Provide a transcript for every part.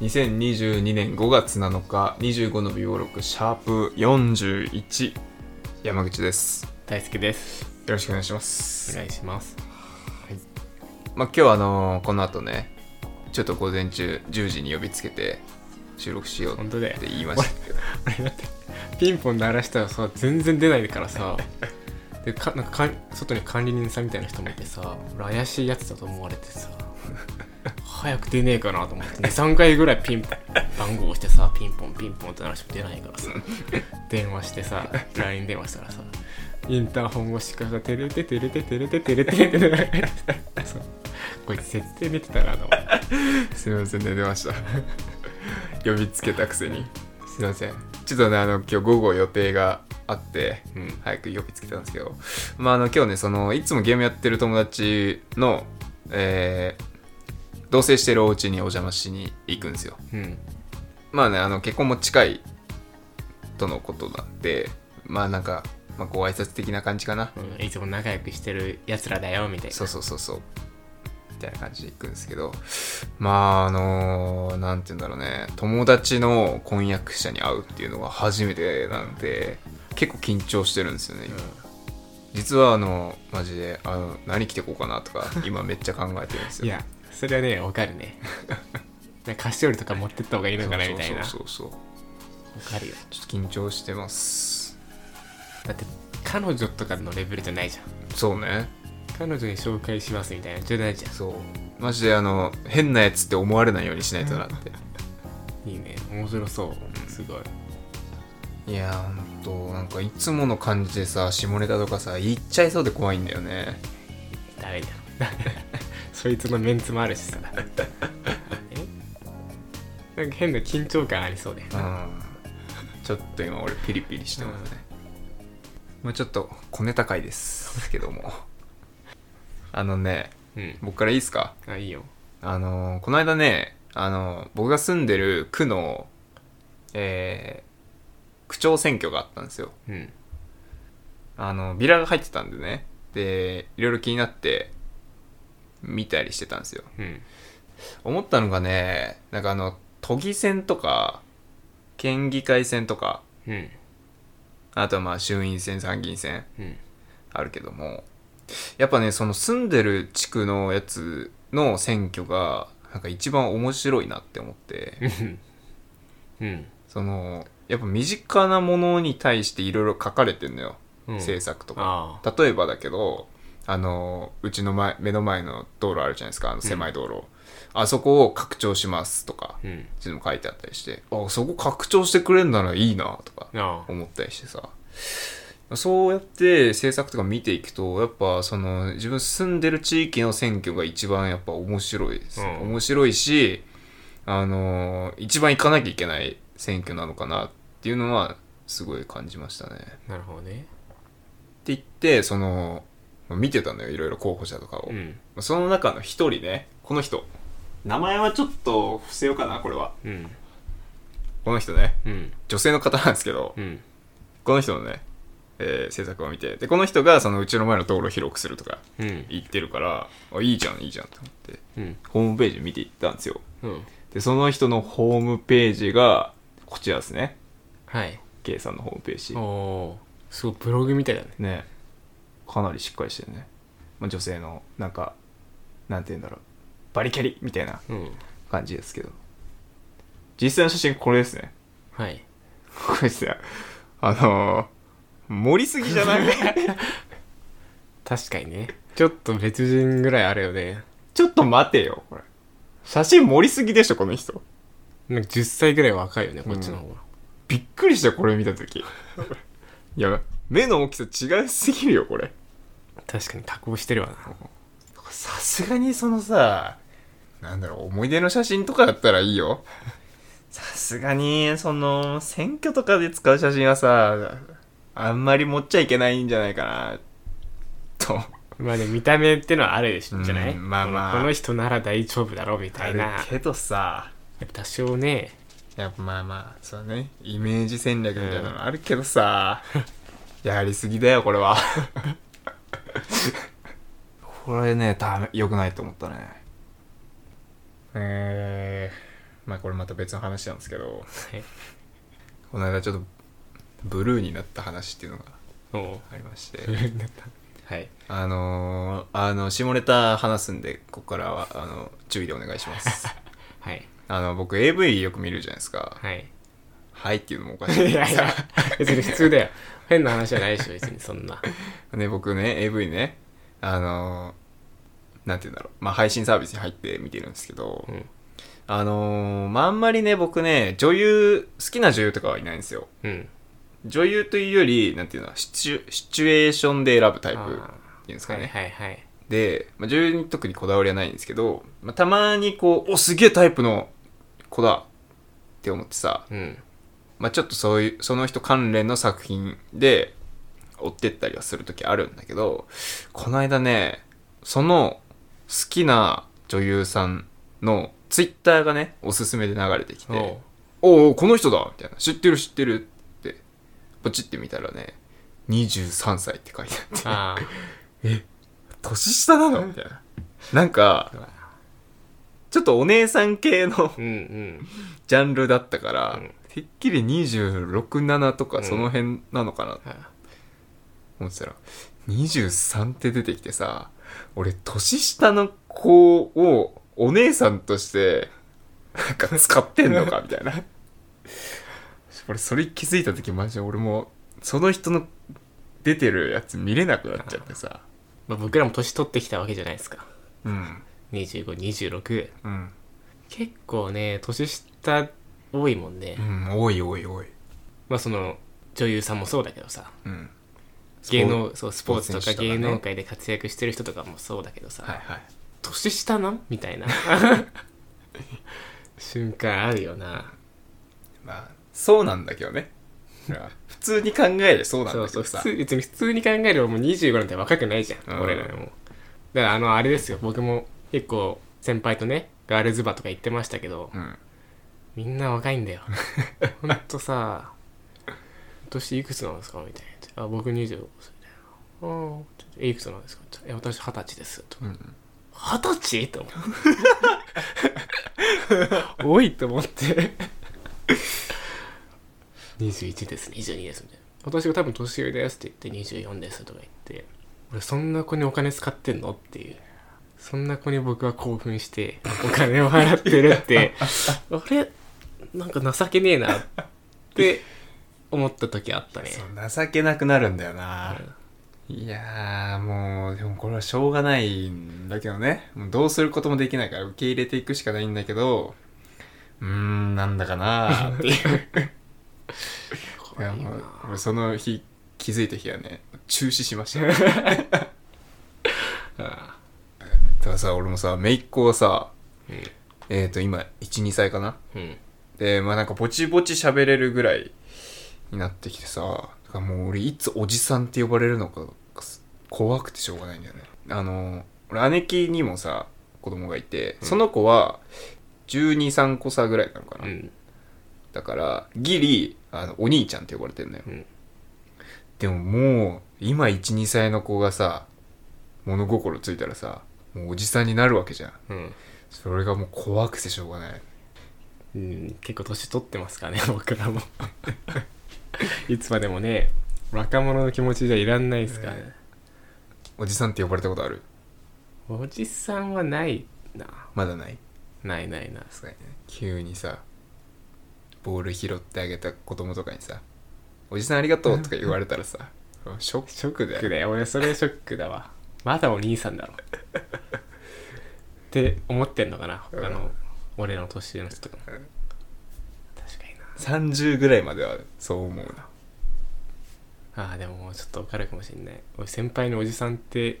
2022年5月7日25の美貌録シャープ41山口です。よ大好きです。ろしくお願いします。お願いします。まあ今日はあのーこの後ねちょっと午前中10時に呼びつけて収録しようっ本当だよ。て言いましたけど。俺だってピンポン鳴らしたらさ全然出ないからさ。でかなんかかん外に管理人さんみたいな人もいてさ俺怪しいやつだと思われてさ早く出ねえかなと思って23回ぐらいピンポン番号押してさピンポンピンポンって鳴らしても出ないからさ。電話してさ LINE 電話したらさインターホン越しからさテレテテレテテレテテレテテテレテそうこいつ絶対寝てたなと思ってすいませんね出ました呼びつけたくせにすいませんちょっとねあの今日午後予定があって、うん早く呼びつけたんですけどまああの今日ねそのいつもゲームやってる友達のえー同棲してるお家にお邪魔しに行くんですよ。うん。まあねあの結婚も近いとのことなんでまあなんか、まあ、ご挨拶的な感じかな。うん、いつも仲良くしてるやつらだよみたいな。そうそうそうそう。みたいな感じで行くんですけど。まああのーなんて言うんだろうね。友達の婚約者に会うっていうのが初めてなんで結構緊張してるんですよね、実はあのマジであの何着てこうかなとか今めっちゃ考えてるんですよ。いやそれはねわかるね。なんか菓子折りとか持ってった方がいいのかなみたいな。わそうそうそうそう。かるよ。ちょっと緊張してます。だって彼女とかのレベルじゃないじゃん。そうね。彼女に紹介しますみたいな。冗談じゃそう。マジであの変なやつって思われないようにしないとなって。んいいね。面白そう。すごい。いやーほんとなんかいつもの感じでさ下ネタとかさ言っちゃいそうで怖いんだよね。ダメだそいつのメンツもあるしさ。え？なんか変な緊張感ありそうで。うんちょっと今俺ピリピリしてますね、まあちょっと小ネタ回ですけども。あのねうん。僕からいいですか？あいいよ。あのーこの間ねあのー僕が住んでる区のえー区長選挙があったんですよ。うん。あのビラが入ってたんでね。でいろいろ気になって見たりしてたんですよ。うん。思ったのがねなんかあの都議選とか県議会選とかうん。あとはまあ衆院選参議院選うん。あるけどもやっぱねその住んでる地区のやつの選挙がなんか一番面白いなって思って うん。うんそのやっぱ身近なものに対していろいろ書かれてんのよ、うん。政策とか。あ。例えばだけどあのうちの前目の前の道路あるじゃないですか。あの狭い道路、あそこを拡張しますとか、あうん。っていうのも書いてあったりして。あそこ拡張してくれんならいいなとか思ったりしてさ。そうやって政策とか見ていくとやっぱその自分住んでる地域の選挙が一番やっぱ面白いです、うん。面白いしあの一番行かなきゃいけない選挙なのかなっていうのはすごい感じましたね。ってなるほどね。言ってその見てたのよいろいろ候補者とかを、うん。その中の一人ねこの人。名前はちょっと伏せようかなこれは。うん。この人ねうん。女性の方なんですけど、うん。この人のね、えー政策を見て。でこの人がそのうちの前の道路を広くするとかうん。言ってるからあいいじゃんいいじゃんと思ってうん。ホームページ見ていったんですよ。うん。でその人のホームページがこちらですね。はい。K さんのホームページ。おおー。すごいブログみたいだね。ねかなりしっかりしてるね、まあ、女性のなんかなんて言うんだろう。バリキャリ。みたいなうん。感じですけど。実際の写真これですね。はい。これですね。あのー盛りすぎじゃない？確かにね。ちょっと別人ぐらいあるよね。ちょっと待てよこれ。写真盛りすぎでしょこの人。なんか10歳ぐらい若いよねこっちの方が、びっくりしたこれ見た時 い。や目の大きさ違いすぎるよこれ。確かに加工してるわな。さすがにそのさなんだろう思い出の写真とかだったらいいよ。さすがにその選挙とかで使う写真はさあんまり持っちゃいけないんじゃないかなと。まあね見た目ってのはあるでしょじゃない、うんまあまあ。この人なら大丈夫だろうみたいな。やっけどさ。ぱ多少ねやっぱまあまあそうねイメージ戦略みたいなのあるけどさ、やりすぎだよこれは。これねダメよくないと思ったね。えまあこれまた別の話なんですけど。はい。この間ちょっとブルーになった話っていうのがありまして。はい。あのー、あの下ネタ話すんでここからはあの注意でお願いします。はいあの僕 AV よく見るじゃないですか。はい。はいっていうのもおかしい。いやいや別に普通だよ変な話じゃないでしょ別にそんな。ね僕ね AV ねあのー、なんて言うんだろう。まあ配信サービスに入って見てるんですけど、うん。あのー、まああんまりね僕ね女優好きな女優とかはいないんですよ。うん。女優というよりなんていうのシチュシチュエーションで選ぶタイプっていうんですかね、はいはいはい。で、まあ、女優に特にこだわりはないんですけど、まあ、たまにこうおすげえタイプの子だって思ってさ、うん。まあ、ちょっとそういうその人関連の作品で追ってったりはする時あるんだけどこの間ねその好きな女優さんのツイッターがねおすすめで流れてきておう「おこの人だ!」みたいな「知ってる知ってる」ってポチってみたらね23歳って書いてあって。あ 年下なのみたいな。なんかあちょっとお姉さん系のうんうん。ジャンルだったから、うん。てっきり267とかうん。その辺なのかなとはい。思ってたら、23って出てきてさ俺年下の子をお姉さんとしてなんか使ってんのかみたいな。俺それ気づいた時マジで俺もその人の出てるやつ見れなくなっちゃってさ。まあ、僕らも年取ってきたわけじゃないですか。うん2526うん。結構ね年下多いもんね、うん多い多い多い。まあその女優さんもそうだけどさ。うん。芸能そうスポーツとか芸能界で活躍してる人とかもそうだけどさ、はいはい。年下なん？みたいな。瞬間あるよな。まあそうなんだけどね。普通に考えてそうなんそうそう普だけどさ通別に普通に考えればもう25なんて若くないじゃん、うん。俺らでも。だからあのあれですよ。僕も結構先輩とねガールズバーとか行ってましたけどうん。みんな若いんだよ。ほんとさ年いくつなんですかみたいな。あ僕25歳だよ。ああえいくつなんですか。え私二十歳ですと。うん。二十歳？と思って。多いと思って。21です。22ですみたいな。私が多分年上ですって言って24ですとか言って俺そんな子にお金使ってんのっていうそんな子に僕は興奮してお金を払ってるって あれ？なんか情けねえなって思った時あったね。そう情けなくなるんだよな、いやーもうでもこれはしょうがないんだけどね。もうどうすることもできないから受け入れていくしかないんだけどうーんなんだかなーっていう。いやもう俺その日気づいた日はね中止しました。あ たださ俺もさ姪っ子はさうん。えっ、ー、と今12歳かな？うん。でまあなんかぼちぼち喋れるぐらいになってきてさだからもう俺いつおじさんって呼ばれるのか怖くてしょうがないんだよね。あの俺姉貴にもさ子供がいて、うん。その子は123個差ぐらいなのかな、うん。だからギリあのお兄ちゃんって呼ばれてんのよ、うん。でももう今12歳の子がさ物心ついたらさもうおじさんになるわけじゃん。うん。それがもう怖くてしょうがない。うん、結構年取ってますからね 僕らも。いつまでもね。若者の気持ちじゃいらんないですからね、おじさんって呼ばれたことある？おじさんはないな。まだない？ないないなすごいね。急にさボール拾ってあげた子供とかにさ「おじさんありがとう」とか言われたらさショックショックだよ。俺それショックだわ。まだお兄さんだろって思ってんのかな？他の俺の年上の人とかも。うん。確かにな。30ぐらいまではそう思うな。ああでももうちょっと分かるかもしんない。俺先輩におじさんって言っ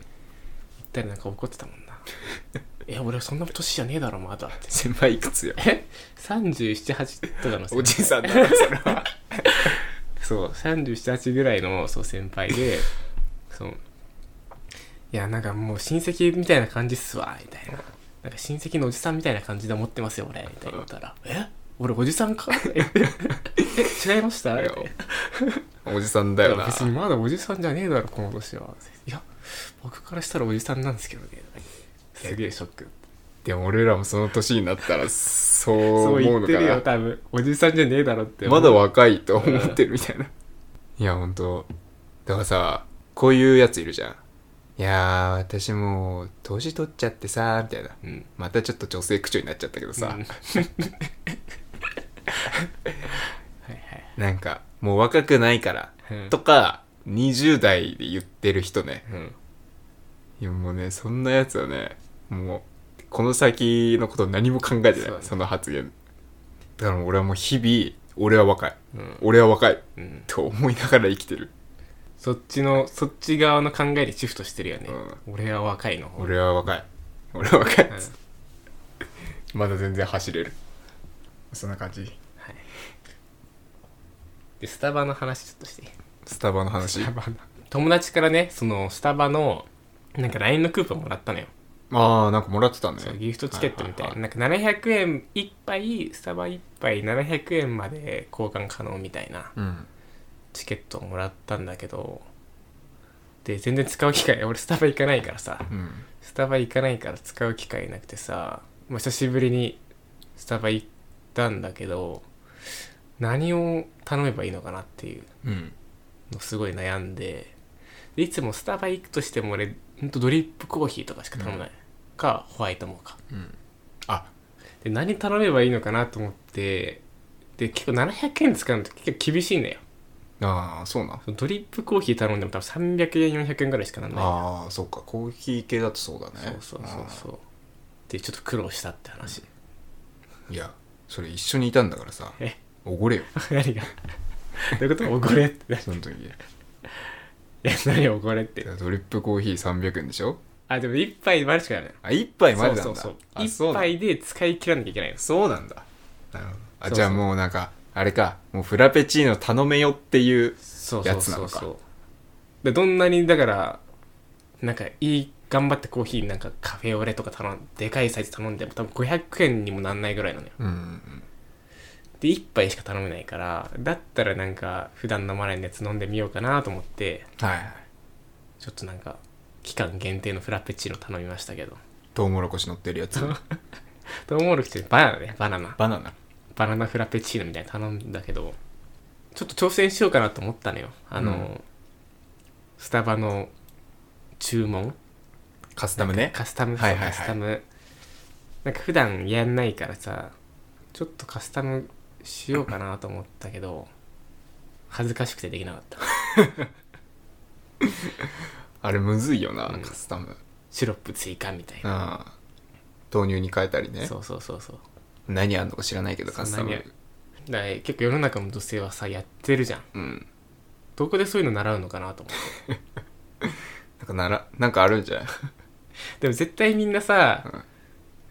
たらなんか怒ってたもんな。いや俺そんな年じゃねえだろまだ。って先輩いくつよ？え？378とかのおじさんだなそれは。そう378ぐらいのそう先輩でそう。いやなんかもう親戚みたいな感じっすわみたいななんか親戚のおじさんみたいな感じで思ってますよ俺みたいな言ったら「え？俺おじさんか？え？え違いました?」おじさんだよな。別にまだおじさんじゃねえだろこの年は。いや僕からしたらおじさんなんですけどね。すげえショック。でも俺らもその年になったらそうそう思うのか言ってるよな多分。おじさんじゃねえだろって。まだわ若いと思ってるみたいな。いや、ほんと。だからさ、こういうやついるじゃん。いやー、私もう、年取っちゃってさ、みたいな。うんまたちょっと女性口調になっちゃったけどさ、うんはいはいなんか、もう若くないから、うんとか、20代で言ってる人ね。うんいや、もうね、そんなやつはね、もう、この先のこと何も考えてない。そうそ,、ねの発言。だから俺はもう日々、俺は若い。うん俺は若い。うんと思いながら生きてる。そっちのそっち側の考えでシフトしてるよね、う俺は若いの方俺は若い。俺は若い。うんまだ全然走れる。そんな感じ。でスタバの話ちょっとしてスタバの話？スタバの友達からねそのスタバのなんか LINE のクーポンもらったのよああ、なんかもらってたね。そうギフトチケットみたいな,、ははなんか700円1杯スタバ1杯700円まで交換可能みたいなうん。チケットをもらったんだけどで全然使う機会俺スタバ行かないからさうん。スタバ行かないから使う機会なくてさ、まあ、久しぶりにスタバ行ったんだけど何を頼めばいいのかなっていううん。のすごい悩んででいつもスタバ行くとしても俺ほんとドリップコーヒーとかしか頼まない、かホワイトモーカうん。あ、で何頼めばいいのかなと思ってで結構700円使うのって結構厳しいんだよああ、そうなん。ドリップコーヒー頼んでも多分300円400円ぐらいしかなんないああ、そうか。コーヒー系だとそうだね。そうそうそうそうでちょっと苦労したって話うんいや、それ一緒にいたんだからさ、え？おごれよ。何が？どういうこと？おごれっていその時。や何おごれってドリップコーヒー300円でしょ？あでも一杯までしかやらないあ、一杯までなんだ。そうそうそうそうなん杯で使い切らなきゃいけないのそうなんだ。なるほど。あ、じゃあもうなんか、あれか、もうフラペチーノ頼めよっていう、そうそうやつなのかそうそうでどんなにだからなんかいい頑張ってコーヒーなんかカフェオレとか頼んでかいサイズ頼んでも多分500円にもなんないぐらいなのようんうんで1杯しか頼めないからだったらなんか普段飲まないやつ飲んでみようかなと思ってうん。はいはい。ちょっとなんか期間限定のフラペチーノ頼みましたけどトウモロコシ乗ってるやつ。トウモロコシバナナねバナナバナナ。バナナフラペチーノみたいなの頼んだけどちょっと挑戦しようかなと思ったのよ。あの、うん。スタバの注文。カスタムね。カスタム、はいはいはい。カスタム。なんか普段やんないからさちょっとカスタムしようかなと思ったけど恥ずかしくてできなかった。あれむずいよな、うん。カスタム。シロップ追加みたいな。豆乳に変えたりね。そうそうそうそう何あんのか知らないけど、カスタム。だ結構世の中の女性はさやってるじゃんうん。どこでそういうの習うのかなと思って なんかなら、なんかあるんじゃない？でも絶対みんなさ、うん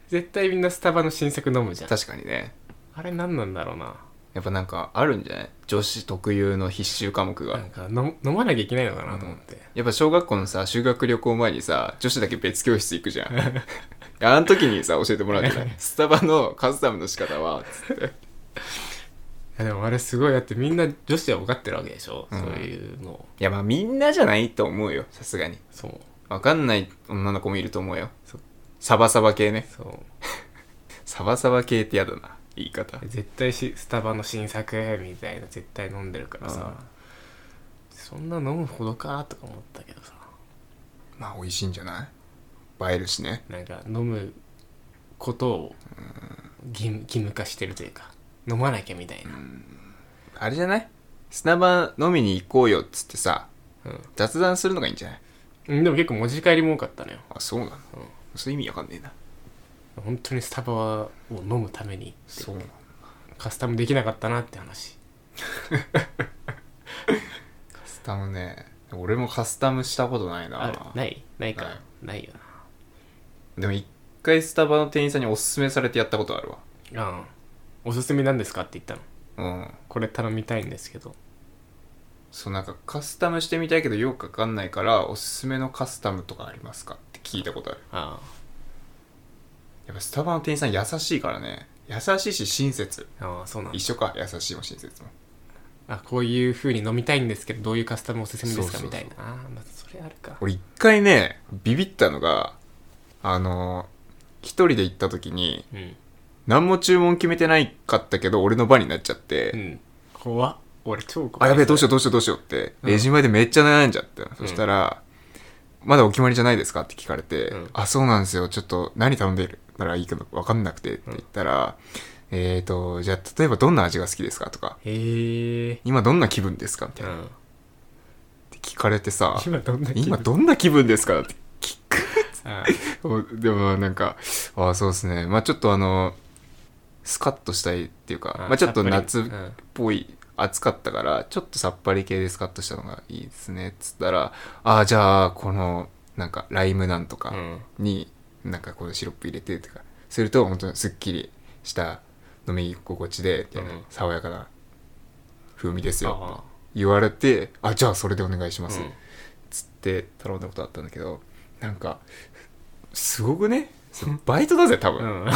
絶対みんなスタバの新作飲むじゃん確かにね。あれ何なんだろうなやっぱなんかあるんじゃない？女子特有の必修科目がなん。か飲飲まなきゃいけないのかなと思って、やっぱ小学校のさ、修学旅行前にさ、女子だけ別教室行くじゃん。あの時にさ、教えてもらうじゃない？スタバのカスタムの仕方は、つって。いやでもあれすごいだってみんな女子は分かってるわけでしょ、うん。そういうの。をいやまあみんなじゃないと思うよ、さすがに。そう。わかんない女の子もいると思うよ。そう。サバサバ系ね。そう。サバサバ系ってやだな、言い方。絶対しスタバの新作みたいな絶対飲んでるからさ。そんな飲むほどかとか思ったけどさ。まあ美味しいんじゃない？映えるしね。なんか飲むことを義務義務化してるというか飲まなきゃみたいな、あれじゃない？スタバ飲みに行こうよっつってさ、うん。雑談するのがいいんじゃない？うんでも結構持ち帰りも多かったのよ。あ、そうなの、そういう意味わかんねえな。本当にスタバを飲むためにそうなのカスタムできなかったなって話。カスタムね。俺もカスタムしたことないな。ある？ない？ないか。ない。ないよでも一回スタバの店員さんにおすすめされてやったことあるわ。なうんおすすめなんですかって言ったの。うん。これ頼みたいんですけど。そうなんかカスタムしてみたいけどよくわかんないからおすすめのカスタムとかありますかって聞いたことある。あやっぱスタバの店員さん優しいからね。優しいし親切。あああそうなんだ。一緒か。優しいも親切も。あこういう風に飲みたいんですけどどういうカスタムおすすめですか？そうそうそう。みたいな。ああまあそれあるか。俺一回ねビビったのがあの一人で行った時にうん。何も注文決めてないかったけど俺の番になっちゃって、うん。怖っ。俺超怖い。あやべえどうしようどうしようどうしようって、うん。レジ前でめっちゃ悩んじゃって、そしたら「まだお決まりじゃないですか?」って聞かれて「うんあそうなんですよ。ちょっと何頼んでるならいいか分かんなくて」って言ったら「えーとじゃあ例えばどんな味が好きですか?」とかへえ「今どんな気分ですか?」みたいな、っうん。て聞かれてさ今どんな「今どんな気分ですか?」って でもなんかああそうですね。まあちょっとあのスカッとしたいっていうかあまあちょっと夏っうん。ぽい暑かったからちょっとさっぱり系でスカッとしたのがいいですねっつったらああじゃあこのなんかライムなんとかうん。になんかこのシロップ入れてとかすると本当にすっきりした飲み心地でみたいなうん。爽やかな風味ですよあ言われてあじゃあそれでお願いします、うん。つって頼んだことあったんだけどなんかすごくね？バイトだぜ多分、うん。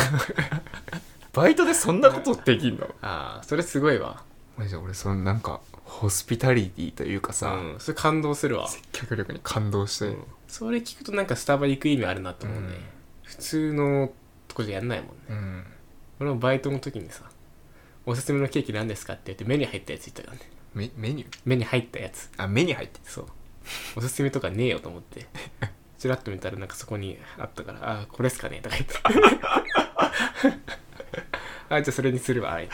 バイトでそんなことできんの？ああそれすごいわ。マジで俺そのなんかホスピタリティというかさ、うん。それ感動するわ。接客力に感動して、うん。それ聞くとなんかスタバ行く意味あるなと思うね、うん。普通のとこじゃやんないもんね。うん。俺もバイトの時にさ「おすすめのケーキ何ですか?」って言って目に入ったやつ言ったからね。メメニュー？目に入ったやつ。あ目に入ってそう。おすすめとかねえよと思って チラッと見たらなんかそこにあったから「あこれっすかね?」とか言って「あじゃあそれにするわ」あい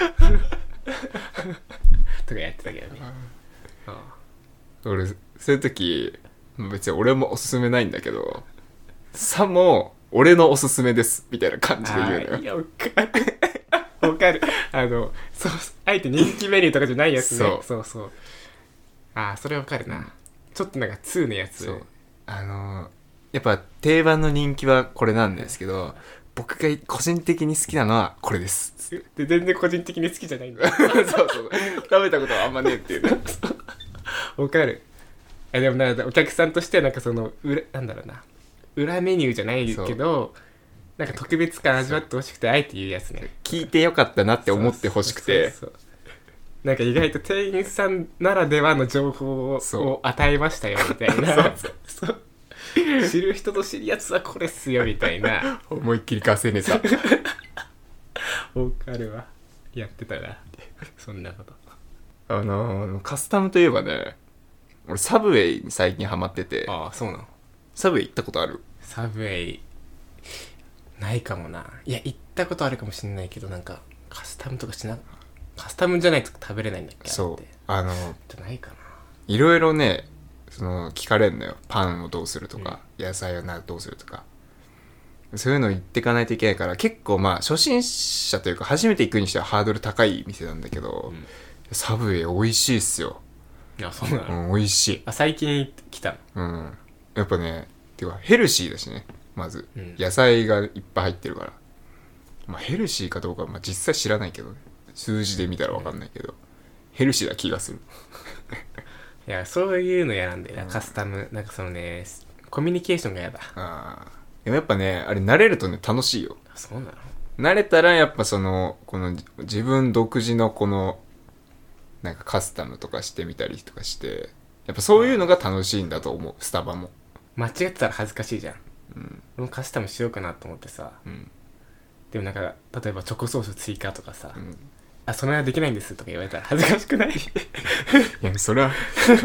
とかやってたけどね。あ俺そういう時別に俺もおすすめないんだけどさも俺のおすすめですみたいな感じで言うのよ。あいやわかる。わかる。あのそうあえて人気メニューとかじゃないやつね。そう。そうそう。ああそれわかるな、ちょっとなんか2のやつ。そう。あのーやっぱ定番の人気はこれなんですけど僕が個人的に好きなのはこれです。で全然個人的に好きじゃないんだ そうそう。食べたことはあんまねえっていうね。わかる。えでもなんかお客さんとしてはなんかその裏なんだろうな。裏メニューじゃないけどなんか特別感味わってほしくてあえて言うやつね。聞いてよかったなって思ってほしくて。そうそうそうなんか意外と店員さんならではの情報を与えましたよみたいな。そう 知る人と知るやつはこれっすよみたいな。思いっきり稼いでたわかるわ。やってたな。そんなこと。あのーカスタムといえばね俺サブウェイに最近ハマってて。ああそうなの。サブウェイ行ったことある？サブウェイないかもな。いや行ったことあるかもしれないけどなんかカスタムとかしなカスタムじゃないと食べれないんだっけそう。あのじゃないかいろいろねその聞かれるのよ。パンをどうするとか、野菜をなどうするとか。そういうの言っていかないといけないから結構まあ初心者というか初めて行くにしてはハードル高い店なんだけど、うん。サブウェイ美味しいっすよ、なあそうなの、うん、美味しい。あ最近来たの？うん。やっぱねていうかヘルシーだしねまず、うん。野菜がいっぱい入ってるから。まあヘルシーかどうかは、まあ、実際知らないけどね。数字で見たら分かんないけど、ヘルシーな気がする いやそういうの嫌なんだよな、カスタム。なんかそのねコミュニケーションが嫌だあー。でもやっぱねあれ慣れるとね楽しいよ。あそうなの？慣れたらやっぱそのこの自分独自のこのなんかカスタムとかしてみたりとかしてやっぱそういうのが楽しいんだと思うスタバも。間違ってたら恥ずかしいじゃん。うん。俺もカスタムしようかなと思ってさ。うん。でもなんか例えばチョコソース追加とかさ、うんあその間できないんですとか言われたら恥ずかしくない？いやそれは、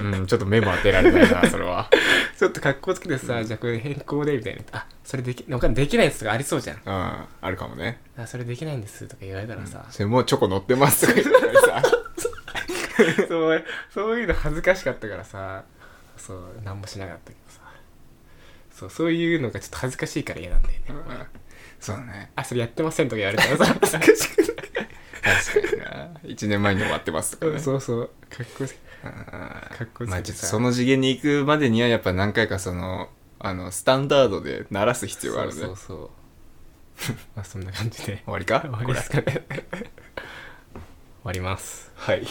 うん、ちょっと目も当てられないな それは。ちょっと格好つけてさ、じゃあこれ変更でみたいなあそれでき他にできないやつとかありそうじゃんあああるかもねあそれできないんですとか言われたらさ、それもうチョコ乗ってますとか言ったらさ。そうそういうの恥ずかしかったからさ。そう何もしなかったけどさ。そうそういうのがちょっと恥ずかしいから嫌なんだよね、うん。そうだねあそれやってませんとか言われたらさ。恥ずかしく確かにな。1年前に終わってますとかね。そうそう。かっこいい。かっこつけてさまあちょっとその次元に行くまでにはやっぱ何回かそのあのスタンダードで鳴らす必要があるね。そうそうそう。まあそんな感じで。終わりか？終わりですかね。終わります。はい